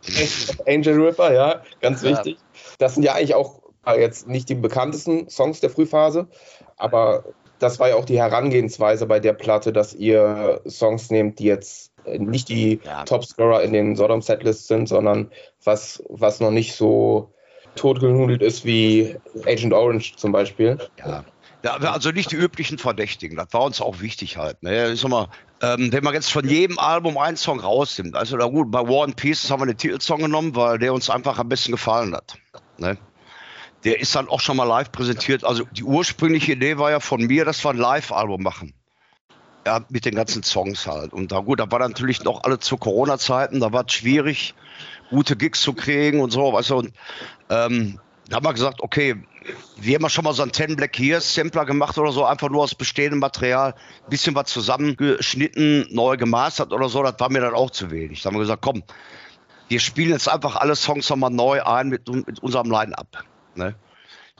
Angel Ripper, ja, ganz Ja. wichtig. Das sind ja eigentlich auch äh, jetzt nicht die bekanntesten Songs der Frühphase, aber das war ja auch die Herangehensweise bei der Platte, dass ihr Songs nehmt, die jetzt äh, nicht die Ja. Topscorer in den Sodom Setlists sind, sondern was, was noch nicht so totgenudelt ist wie Agent Orange zum Beispiel. Ja. Ja, also nicht die üblichen Verdächtigen. Das war uns auch wichtig halt. Ne? Ich sag mal, ähm, wenn man jetzt von jedem Album einen Song rausnimmt, also na gut, bei War and Peace haben wir den Titelsong genommen, weil der uns einfach am besten gefallen hat. Ne? Der ist dann auch schon mal live präsentiert. Also die ursprüngliche Idee war ja von mir, dass wir ein Live-Album machen. Ja, mit den ganzen Songs halt. Und da gut, da war natürlich noch alle zu Corona-Zeiten, da war es schwierig, gute Gigs zu kriegen und so, weißt du. Und ähm, da haben wir gesagt, okay, wir haben ja schon mal so einen 10 Black Years Sampler gemacht oder so, einfach nur aus bestehendem Material, ein bisschen was zusammengeschnitten, neu gemastert oder so, das war mir dann auch zu wenig. Da haben wir gesagt, komm, wir spielen jetzt einfach alle Songs nochmal neu ein mit, mit unserem Line-Up. Ne?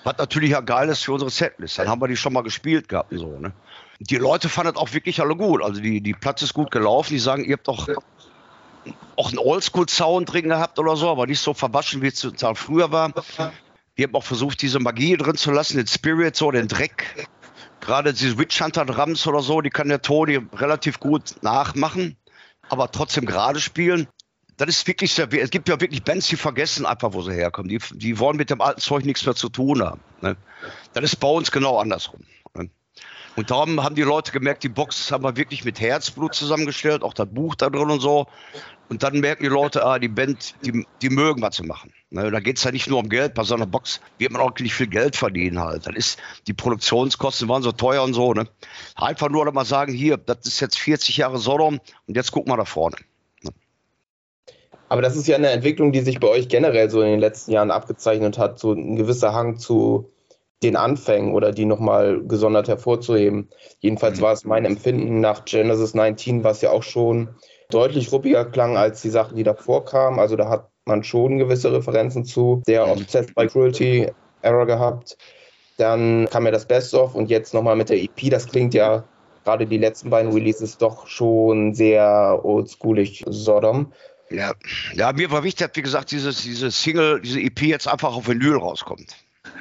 Was natürlich ja geil ist für unsere Setlist. Dann haben wir die schon mal gespielt gehabt so. Ne? Die Leute fanden das auch wirklich alle gut. Also die, die Platte ist gut gelaufen. Die sagen, ihr habt doch auch einen Oldschool-Sound drin gehabt oder so, aber nicht so verwaschen, wie es früher war. Wir haben auch versucht, diese Magie drin zu lassen, den Spirit, so den Dreck. Gerade diese Witch Hunter Drums oder so, die kann der Tony relativ gut nachmachen, aber trotzdem gerade spielen. Das ist wirklich sehr, es gibt ja wirklich Bands, die vergessen einfach, wo sie herkommen. Die, die wollen mit dem alten Zeug nichts mehr zu tun haben. Ne? Das ist bei uns genau andersrum. Ne? Und darum haben die Leute gemerkt, die Box haben wir wirklich mit Herzblut zusammengestellt, auch das Buch da drin und so. Und dann merken die Leute, ah, die Band, die, die mögen was zu machen. Ne, da geht es ja nicht nur um Geld, bei so einer Box wird man auch nicht viel Geld verdienen halt. Dann ist, die Produktionskosten waren so teuer und so. Ne? Einfach nur mal sagen, hier, das ist jetzt 40 Jahre Sodom und jetzt guck mal da vorne. Aber das ist ja eine Entwicklung, die sich bei euch generell so in den letzten Jahren abgezeichnet hat, so ein gewisser Hang zu den Anfängen oder die nochmal gesondert hervorzuheben. Jedenfalls war es mein Empfinden nach Genesis 19, was ja auch schon deutlich ruppiger klang als die Sachen, die davor kamen. Also da hat man schon gewisse Referenzen zu der Obsessed by Cruelty Era gehabt. Dann kam ja das Best-of und jetzt nochmal mit der EP. Das klingt ja gerade die letzten beiden Releases doch schon sehr oldschoolig Sodom. Ja, ja, mir war wichtig, dass, wie gesagt, dieses, diese Single, diese EP jetzt einfach auf Vinyl rauskommt.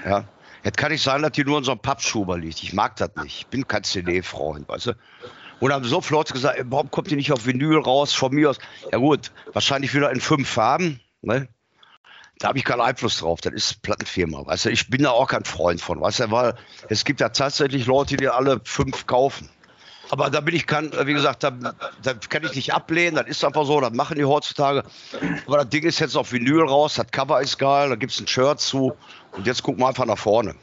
Ja. Jetzt kann ich sagen, dass die nur in so einem Pappschuber liegt. Ich mag das nicht. Ich bin kein CD-Freund, weißt du? Und haben so Leute gesagt, warum kommt die nicht auf Vinyl raus? Von mir aus. Ja gut, wahrscheinlich wieder in fünf Farben. Ne? Da habe ich keinen Einfluss drauf. Das ist Plattenfirma. Weißt du, ich bin da auch kein Freund von. Weißt du, weil es gibt ja tatsächlich Leute, die alle fünf kaufen. Aber da bin ich kann, wie gesagt, da, da kann ich nicht ablehnen. Das ist einfach so, das machen die heutzutage. Aber das Ding ist jetzt auf Vinyl raus, das Cover ist geil, da gibt es ein Shirt zu. Und jetzt gucken wir einfach nach vorne.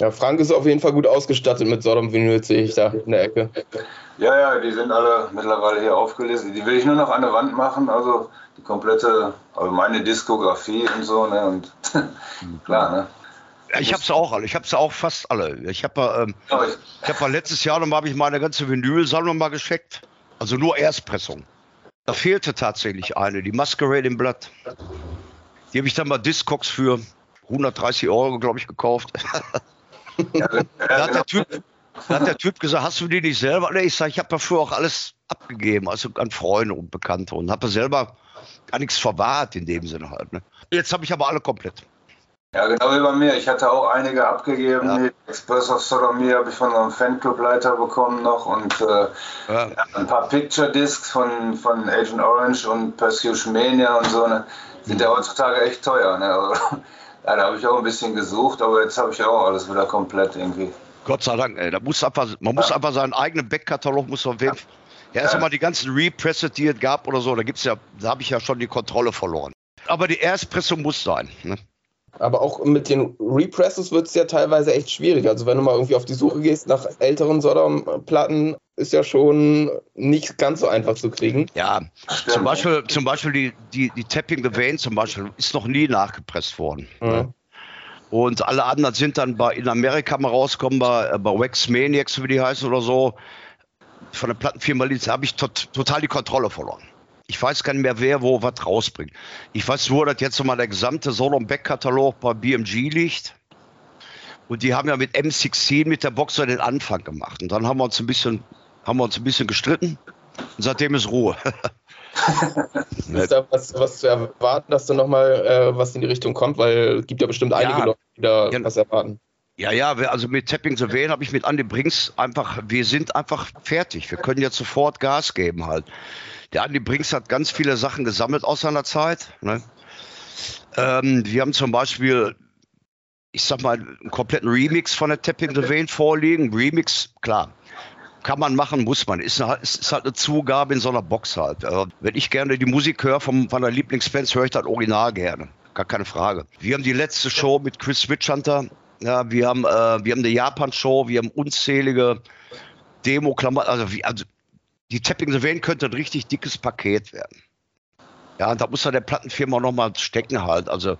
Ja, Frank ist auf jeden Fall gut ausgestattet mit Sodom Vinyl, sehe ich da in der Ecke. Ja, ja, die sind alle mittlerweile hier aufgelesen. Die will ich nur noch an der Wand machen, also die komplette, also meine Diskografie und so, ne? Und klar, ne? Ich habe sie auch alle. Ich habe sie auch fast alle. Ich habe ähm, Ja, ich- ich hab mal letztes Jahr noch habe ich meine ganze Vinylsammlung mal gescheckt. Also nur Erstpressung. Da fehlte tatsächlich eine, die Masquerade in Blatt. Die habe ich dann mal Discogs für 130 Euro, glaube ich, gekauft. ja, Da hat, der typ, da hat der Typ gesagt, hast du die nicht selber? Nee, ich sage, ich habe dafür auch alles abgegeben, also an Freunde und Bekannte und habe selber gar nichts verwahrt in dem Sinne halt. Ne? Jetzt habe ich aber alle komplett. Ja, genau wie bei mir. Ich hatte auch einige abgegeben. Ja. Express of Sodomie habe ich von einem Fanclub-Leiter bekommen noch und äh, Ja. ein paar Picture Discs von, von Agent Orange und Persecution Mania und so. Ne? Sind ja heutzutage echt teuer. Ne? Also, ja, da habe ich auch ein bisschen gesucht, aber jetzt habe ich auch alles wieder komplett irgendwie. Gott sei Dank, ey. Da muss einfach, man muss einfach seinen eigenen Backkatalog muss man weg. Ja, erst einmal die ganzen Represses, die es gab oder so, da gibt's ja, da habe ich ja schon die Kontrolle verloren. Aber die Erstpressung muss sein. Ne? Aber auch mit den Represses wird es ja teilweise echt schwierig. Also wenn du mal irgendwie auf die Suche gehst nach älteren Sodom-Platten, ist ja schon nicht ganz so einfach zu kriegen. Ja, zum Beispiel, zum Beispiel die, die, die Tapping the Vein zum Beispiel ist noch nie nachgepresst worden. Mhm. Und alle anderen sind dann bei, in Amerika mal rausgekommen, bei, bei Wax Maniacs, wie die heißen oder so, von der Plattenfirma Liz, da habe ich tot, total die Kontrolle verloren. Ich weiß gar nicht mehr, wer wo was rausbringt. Ich weiß nur, dass jetzt nochmal der gesamte Solon Beck-Katalog bei BMG liegt. Und die haben ja mit M16 mit der Boxer den Anfang gemacht. Und dann haben wir uns ein bisschen, haben wir uns ein bisschen gestritten. Und seitdem ist Ruhe. ist da was, was zu erwarten, dass da nochmal äh, was in die Richtung kommt? Weil es gibt ja bestimmt einige ja, Leute, die da ja, was erwarten. Ja, ja, also mit Tapping the Vein habe ich mit Andy Brinks einfach, wir sind einfach fertig. Wir können jetzt sofort Gas geben halt. Der Andy Brinks hat ganz viele Sachen gesammelt aus seiner Zeit. Ne? Ähm, wir haben zum Beispiel, ich sag mal, einen kompletten Remix von der Tapping the Vein vorliegen. Remix, klar. Kann man machen, muss man. Ist, eine, ist halt eine Zugabe in so einer Box halt. Also, wenn ich gerne die Musik höre von meiner Lieblingsbands, höre ich das Original gerne. Gar keine Frage. Wir haben die letzte Show mit Chris Witchhunter ja, wir haben, äh, wir haben eine Japan-Show, wir haben unzählige Demo-Klamotten. Also, also, die Tapping the Vein könnte ein richtig dickes Paket werden. Ja, und da muss ja der Plattenfirma nochmal stecken halt. Also,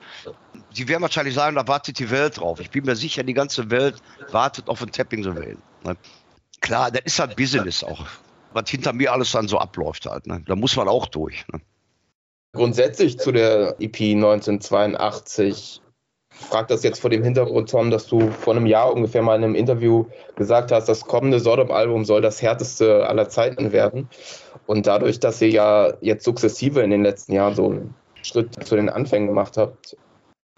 die werden wahrscheinlich sagen, da wartet die Welt drauf. Ich bin mir sicher, die ganze Welt wartet auf ein Tapping the Vein. Ne? Klar, das ist halt Business auch. Was hinter mir alles dann so abläuft halt. Ne? Da muss man auch durch. Ne? Grundsätzlich zu der EP 1982 frage das jetzt vor dem Hintergrund, Tom, dass du vor einem Jahr ungefähr mal in einem Interview gesagt hast, das kommende Sodom-Album soll das härteste aller Zeiten werden. Und dadurch, dass ihr ja jetzt sukzessive in den letzten Jahren so einen Schritt zu den Anfängen gemacht habt,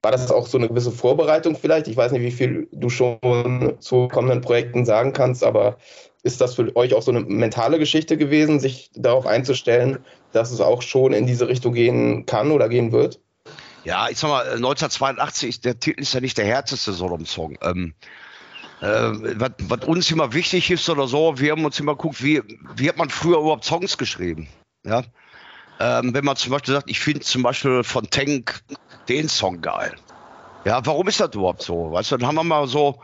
war das auch so eine gewisse Vorbereitung vielleicht? Ich weiß nicht, wie viel du schon zu kommenden Projekten sagen kannst, aber ist das für euch auch so eine mentale Geschichte gewesen, sich darauf einzustellen, dass es auch schon in diese Richtung gehen kann oder gehen wird? Ja, ich sag mal, 1982, der Titel ist ja nicht der härteste Sodom-Song. Ähm, äh, was, was, uns immer wichtig ist oder so, wir haben uns immer geguckt, wie, wie hat man früher überhaupt Songs geschrieben? Ja. Ähm, wenn man zum Beispiel sagt, ich finde zum Beispiel von Tank den Song geil. Ja, warum ist das überhaupt so? Weißt du, dann haben wir mal so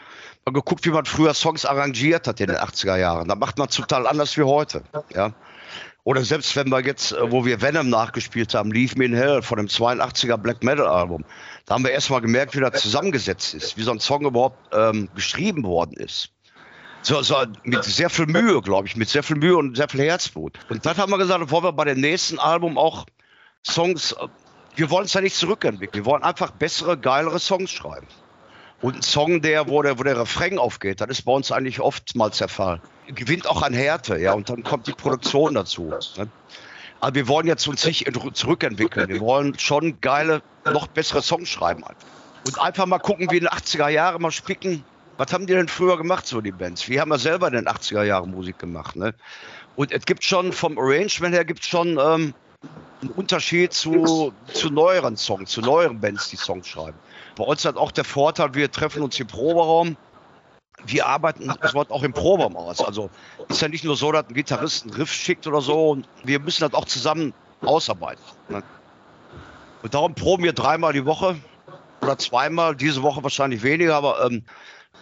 mal geguckt, wie man früher Songs arrangiert hat in den 80er Jahren. Da macht man total anders wie heute. Ja. Oder selbst wenn wir jetzt, äh, wo wir Venom nachgespielt haben, Leave Me in Hell von dem 82er Black Metal Album, da haben wir erstmal gemerkt, wie das zusammengesetzt ist, wie so ein Song überhaupt ähm, geschrieben worden ist. So, so mit sehr viel Mühe, glaube ich, mit sehr viel Mühe und sehr viel Herzblut. Und dann haben wir gesagt, wollen wir bei dem nächsten Album auch Songs, äh, wir wollen es ja nicht zurückentwickeln, wir wollen einfach bessere, geilere Songs schreiben. Und ein Song, der, wo der, wo der Refrain aufgeht, das ist bei uns eigentlich oftmals der Fall. Gewinnt auch an Härte, ja, und dann kommt die Produktion dazu. Ne? Aber wir wollen jetzt uns nicht zurückentwickeln. Wir wollen schon geile, noch bessere Songs schreiben. Und einfach mal gucken, wie in den 80er Jahren mal spicken. Was haben die denn früher gemacht, so die Bands? Wir haben ja selber in den 80er Jahren Musik gemacht. Ne? Und es gibt schon, vom Arrangement her gibt schon ähm, einen Unterschied zu, zu neueren Songs, zu neueren Bands, die Songs schreiben. Bei uns hat auch der Vorteil, wir treffen uns im Proberaum. Wir arbeiten das Wort auch im Proberaum aus. Also ist ja nicht nur so, dass ein Gitarrist einen Riff schickt oder so. Und wir müssen das auch zusammen ausarbeiten. Ne? Und darum proben wir dreimal die Woche oder zweimal. Diese Woche wahrscheinlich weniger, aber ähm,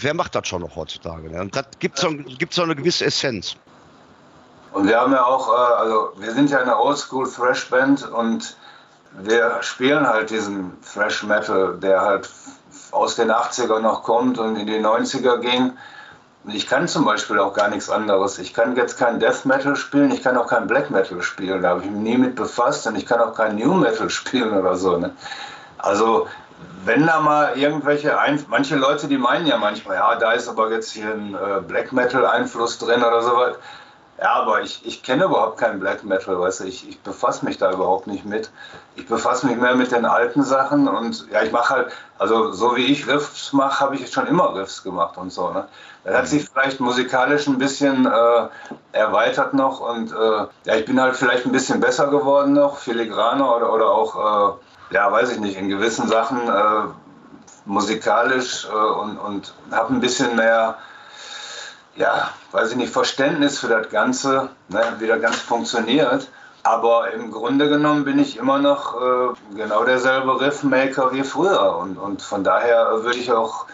wer macht das schon noch heutzutage? Ne? Und das gibt so, gibt's so eine gewisse Essenz. Und wir haben ja auch, äh, also wir sind ja eine Oldschool Thrash Band und wir spielen halt diesen Thrash Metal, der halt aus den 80ern noch kommt und in die 90er ging. Ich kann zum Beispiel auch gar nichts anderes. Ich kann jetzt kein Death Metal spielen, ich kann auch kein Black Metal spielen. Da habe ich mich nie mit befasst und ich kann auch kein New Metal spielen oder so. Ne? Also, wenn da mal irgendwelche, Einf manche Leute, die meinen ja manchmal, ja, da ist aber jetzt hier ein äh, Black Metal Einfluss drin oder so was. Ja, aber ich, ich kenne überhaupt keinen Black Metal, weißt du, ich, ich befasse mich da überhaupt nicht mit. Ich befasse mich mehr mit den alten Sachen und ja, ich mache halt, also so wie ich Riffs mache, habe ich schon immer Riffs gemacht und so. Ne? Das hat sich vielleicht musikalisch ein bisschen äh, erweitert noch und äh, ja, ich bin halt vielleicht ein bisschen besser geworden noch, filigraner oder, oder auch, äh, ja, weiß ich nicht, in gewissen Sachen äh, musikalisch äh, und, und habe ein bisschen mehr ja, weiß ich nicht, Verständnis für das Ganze, ne, wie das Ganze funktioniert. Aber im Grunde genommen bin ich immer noch äh, genau derselbe Riffmaker wie früher. Und, und von daher würde ich auch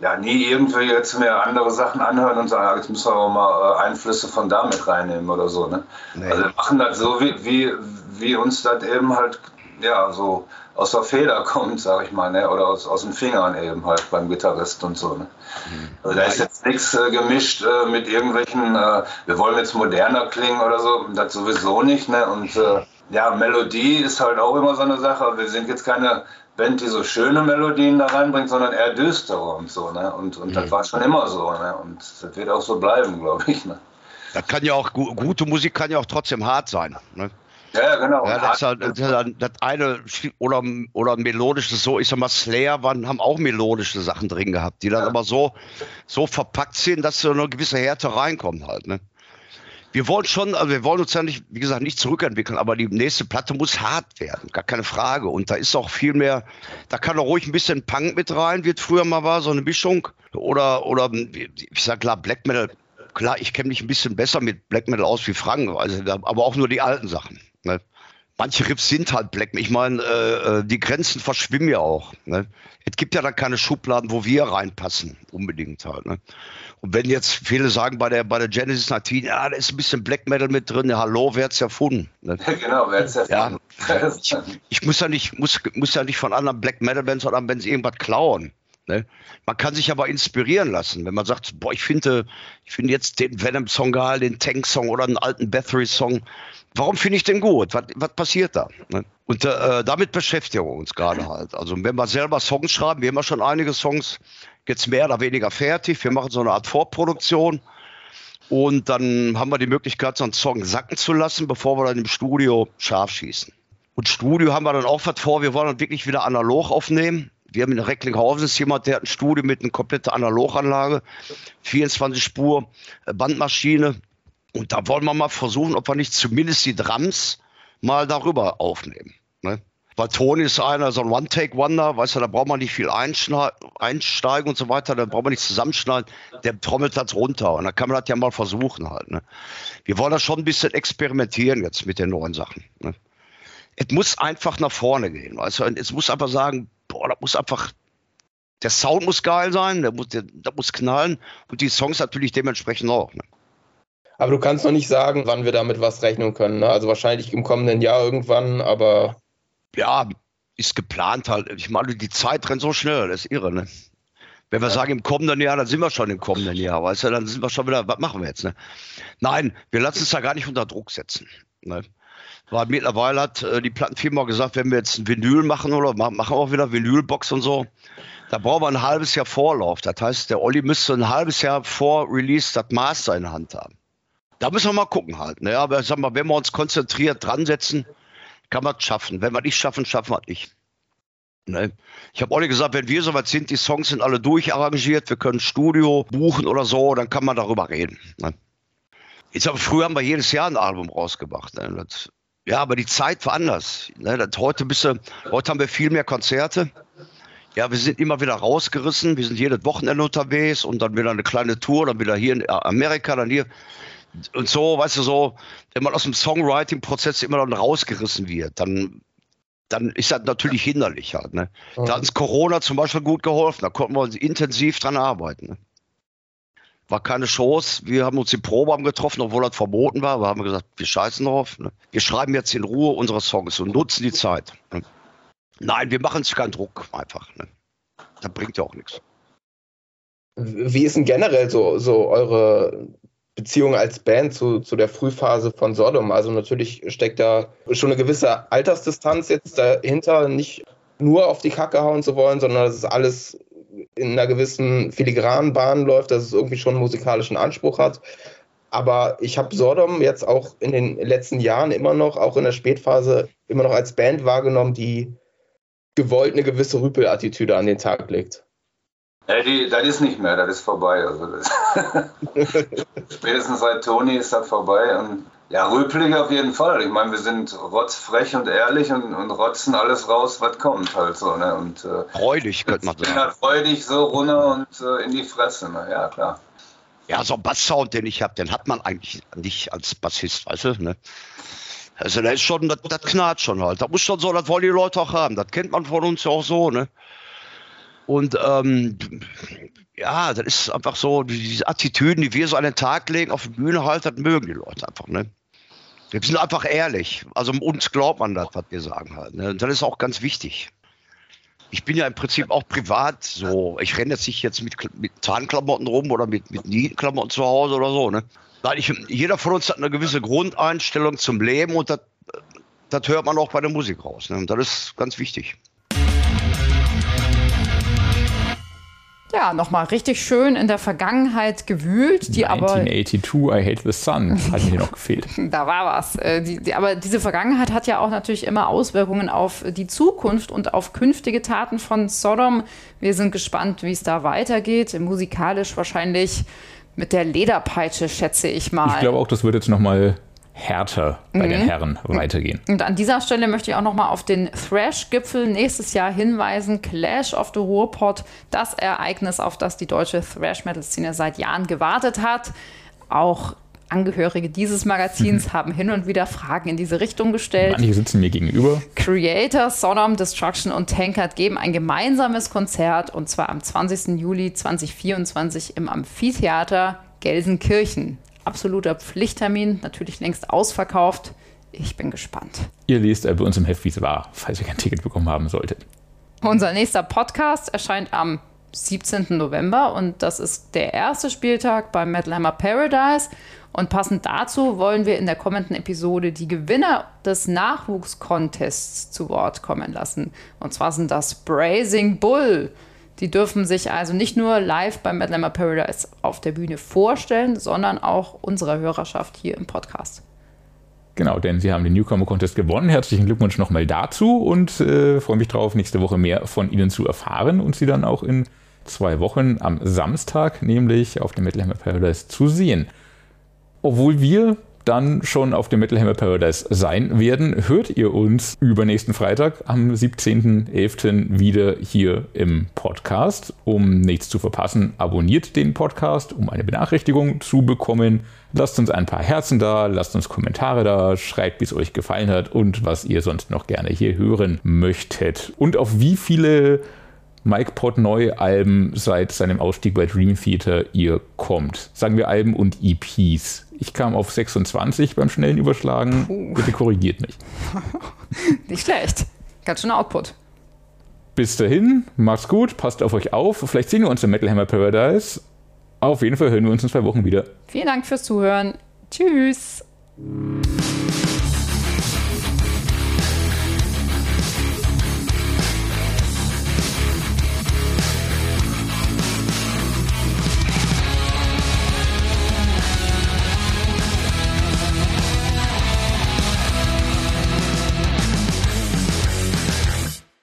ja, nie irgendwie jetzt mir andere Sachen anhören und sagen, jetzt müssen wir auch mal äh, Einflüsse von da mit reinnehmen oder so. Ne? Nee. Also wir machen das so, wie, wie, wie uns das eben halt ja, so aus der Feder kommt, sag ich mal, ne? oder aus, aus den Fingern eben halt beim Gitarrist und so. Ne? Mhm. Also da ist jetzt nichts äh, gemischt äh, mit irgendwelchen, äh, wir wollen jetzt moderner klingen oder so, das sowieso nicht. Ne? Und äh, ja, Melodie ist halt auch immer so eine Sache. Wir sind jetzt keine Band, die so schöne Melodien da reinbringt, sondern eher düstere und so. Ne? Und, und mhm. das war schon immer so. Ne? Und das wird auch so bleiben, glaube ich. Ne? Das kann ja auch, gute Musik kann ja auch trotzdem hart sein. Ne? Ja, genau. Ja, das, halt, das, das, eine oder, oder melodisches so, ich sag mal, Slayer waren, haben auch melodische Sachen drin gehabt, die dann ja. aber so, so verpackt sind, dass so eine gewisse Härte reinkommt halt. Ne? Wir wollen schon, also wir wollen uns ja nicht, wie gesagt, nicht zurückentwickeln, aber die nächste Platte muss hart werden, gar keine Frage. Und da ist auch viel mehr, da kann auch ruhig ein bisschen Punk mit rein, wie es früher mal war, so eine Mischung. Oder, oder ich sag klar, Black Metal klar, ich kenne mich ein bisschen besser mit Black Metal aus wie Frank, also, aber auch nur die alten Sachen. Ne? Manche Riffs sind halt Black. Ich meine, äh, äh, die Grenzen verschwimmen ja auch. Ne? Es gibt ja dann keine Schubladen, wo wir reinpassen, unbedingt halt. Ne? Und wenn jetzt viele sagen bei der, bei der Genesis 19, ja, da ist ein bisschen Black Metal mit drin, ja, hallo, wer hat's erfunden? Ne? genau, wer hat's erfunden? Ja, ich, ich, muss ja nicht, muss, muss ja nicht von anderen Black Metal Bands oder Bands irgendwas klauen. Ne? Man kann sich aber inspirieren lassen, wenn man sagt, boah, ich finde, ich finde jetzt den Venom-Song geil, den Tank-Song oder einen alten Bathory-Song. Warum finde ich den gut? Was, was passiert da? Ne? Und äh, damit beschäftigen wir uns gerade halt. Also wenn wir selber Songs schreiben, wir haben ja schon einige Songs jetzt mehr oder weniger fertig. Wir machen so eine Art Vorproduktion. Und dann haben wir die Möglichkeit, so einen Song sacken zu lassen, bevor wir dann im Studio scharf schießen. Und Studio haben wir dann auch was vor. Wir wollen dann wirklich wieder analog aufnehmen wir haben in Recklinghausen ist jemand, der hat ein Studio mit einer kompletten Analoganlage, 24 Spur Bandmaschine. Und da wollen wir mal versuchen, ob wir nicht zumindest die Drums mal darüber aufnehmen. Ne? Weil Toni ist einer, so ein One-Take-Wonder, weißt du, da braucht man nicht viel einsteigen und so weiter, da braucht man nicht zusammenschneiden, der trommelt das runter und da kann man das ja mal versuchen halt. Ne? Wir wollen da schon ein bisschen experimentieren jetzt mit den neuen Sachen. Ne? Es muss einfach nach vorne gehen, weißt du, es muss einfach sagen, boah, das muss einfach, der Sound muss geil sein, der muss, der, der muss knallen und die Songs natürlich dementsprechend auch. Ne? Aber du kannst noch nicht sagen, wann wir damit was rechnen können. Ne? Also wahrscheinlich im kommenden Jahr irgendwann, aber. Ja, ist geplant halt. Ich meine, die Zeit rennt so schnell, das ist irre, ne? Wenn wir sagen im kommenden Jahr, dann sind wir schon im kommenden Jahr, weißt du, dann sind wir schon wieder, was machen wir jetzt, ne? Nein, wir lassen uns da gar nicht unter Druck setzen. Ne? Weil mittlerweile hat äh, die Plattenfirma gesagt, wenn wir jetzt ein Vinyl machen oder machen auch wieder Vinylbox und so, da brauchen wir ein halbes Jahr Vorlauf. Das heißt, der Olli müsste ein halbes Jahr vor Release das Master in der Hand haben. Da müssen wir mal gucken halt. Ne? Aber sag mal, wenn wir uns konzentriert dran setzen, kann man es schaffen. Wenn wir nicht schaffen, schaffen wir es nicht. Ne? Ich habe Olli gesagt, wenn wir soweit sind, die Songs sind alle durcharrangiert, wir können Studio buchen oder so, dann kann man darüber reden. Ne? Jetzt aber früher haben wir jedes Jahr ein Album rausgebracht. Ne? Das ja, aber die Zeit war anders. Ne, heute, bist du, heute haben wir viel mehr Konzerte. Ja, wir sind immer wieder rausgerissen. Wir sind jedes Wochenende unterwegs und dann wieder eine kleine Tour, dann wieder hier in Amerika, dann hier. Und so, weißt du, so, wenn man aus dem Songwriting-Prozess immer dann rausgerissen wird, dann, dann ist das natürlich hinderlich halt. Ne? Mhm. Da hat uns Corona zum Beispiel gut geholfen. Da konnten wir intensiv dran arbeiten. Ne? war keine Chance. Wir haben uns die Probe getroffen, obwohl das verboten war. Wir haben gesagt, wir scheißen drauf. Ne? Wir schreiben jetzt in Ruhe unsere Songs und nutzen die Zeit. Ne? Nein, wir machen sich keinen Druck einfach. Ne? Das bringt ja auch nichts. Wie ist denn generell so, so eure Beziehung als Band zu, zu der Frühphase von Sodom? Also natürlich steckt da schon eine gewisse Altersdistanz jetzt dahinter, nicht nur auf die Kacke hauen zu wollen, sondern das ist alles in einer gewissen filigranen Bahn läuft, dass es irgendwie schon musikalischen Anspruch hat. Aber ich habe Sodom jetzt auch in den letzten Jahren immer noch, auch in der Spätphase, immer noch als Band wahrgenommen, die gewollt eine gewisse Rüpel-Attitüde an den Tag legt. Ja, die, das ist nicht mehr, das ist vorbei. Also das Spätestens seit Toni ist das vorbei. Und ja, rüpelig auf jeden Fall. Ich meine, wir sind rotzfrech und ehrlich und, und rotzen alles raus, was kommt halt so. Ne? Und, äh, freudig, könnte man sagen. Halt freudig so runter und äh, in die Fresse. Ne? Ja, klar. Ja, so ein Basssound, den ich habe, den hat man eigentlich nicht als Bassist, weißt du? Ne? Also der ist schon, das, das knarrt schon halt. Das muss schon so, das wollen die Leute auch haben. Das kennt man von uns ja auch so, ne? Und ähm, ja, das ist einfach so, diese Attitüden, die wir so an den Tag legen, auf die Bühne halt, das mögen die Leute einfach, ne? Wir sind einfach ehrlich. Also uns glaubt man das, was wir sagen halt. Ne? Das ist auch ganz wichtig. Ich bin ja im Prinzip auch privat so. Ich renne jetzt nicht jetzt mit, mit Tarnklamotten rum oder mit, mit Nietenklamotten zu Hause oder so. Ne? Nein, ich, jeder von uns hat eine gewisse Grundeinstellung zum Leben und das, hört man auch bei der Musik raus. Ne? Das ist ganz wichtig. Ja, nochmal richtig schön in der Vergangenheit gewühlt, die 1982, aber. I Hate the Sun, hat mir noch gefehlt. Da war was. Äh, die, die, aber diese Vergangenheit hat ja auch natürlich immer Auswirkungen auf die Zukunft und auf künftige Taten von Sodom. Wir sind gespannt, wie es da weitergeht. Musikalisch wahrscheinlich mit der Lederpeitsche, schätze ich mal. Ich glaube auch, das wird jetzt nochmal härter bei mhm. den Herren weitergehen. Und an dieser Stelle möchte ich auch nochmal auf den Thrash-Gipfel nächstes Jahr hinweisen. Clash of the Ruhrpott, das Ereignis, auf das die deutsche Thrash-Metal-Szene seit Jahren gewartet hat. Auch Angehörige dieses Magazins mhm. haben hin und wieder Fragen in diese Richtung gestellt. Manche sitzen mir gegenüber. Creator, Sodom, Destruction und Tankard geben ein gemeinsames Konzert und zwar am 20. Juli 2024 im Amphitheater Gelsenkirchen absoluter Pflichttermin, natürlich längst ausverkauft. Ich bin gespannt. Ihr lest bei uns im Heft, wie es war, falls ihr kein Ticket bekommen haben solltet. Unser nächster Podcast erscheint am 17. November und das ist der erste Spieltag beim Metal Hammer Paradise. Und passend dazu wollen wir in der kommenden Episode die Gewinner des Nachwuchscontests zu Wort kommen lassen. Und zwar sind das Brazing Bull, die dürfen sich also nicht nur live beim Mad Lammer Paradise auf der Bühne vorstellen, sondern auch unserer Hörerschaft hier im Podcast. Genau, denn sie haben den Newcomer Contest gewonnen. Herzlichen Glückwunsch nochmal dazu und äh, freue mich darauf, nächste Woche mehr von Ihnen zu erfahren und Sie dann auch in zwei Wochen am Samstag, nämlich auf dem Metal Hammer Paradise, zu sehen. Obwohl wir dann schon auf dem Metal Hammer Paradise sein werden, hört ihr uns übernächsten Freitag am 17.11. wieder hier im Podcast. Um nichts zu verpassen, abonniert den Podcast, um eine Benachrichtigung zu bekommen. Lasst uns ein paar Herzen da, lasst uns Kommentare da, schreibt, wie es euch gefallen hat und was ihr sonst noch gerne hier hören möchtet. Und auf wie viele Mike Portnoy Alben seit seinem Ausstieg bei Dream Theater ihr kommt. Sagen wir Alben und EPs. Ich kam auf 26 beim schnellen Überschlagen. Uh. Bitte korrigiert mich. Nicht schlecht. Ganz schön Output. Bis dahin, macht's gut, passt auf euch auf. Vielleicht sehen wir uns im Metal Hammer Paradise. Auf jeden Fall hören wir uns in zwei Wochen wieder. Vielen Dank fürs Zuhören. Tschüss.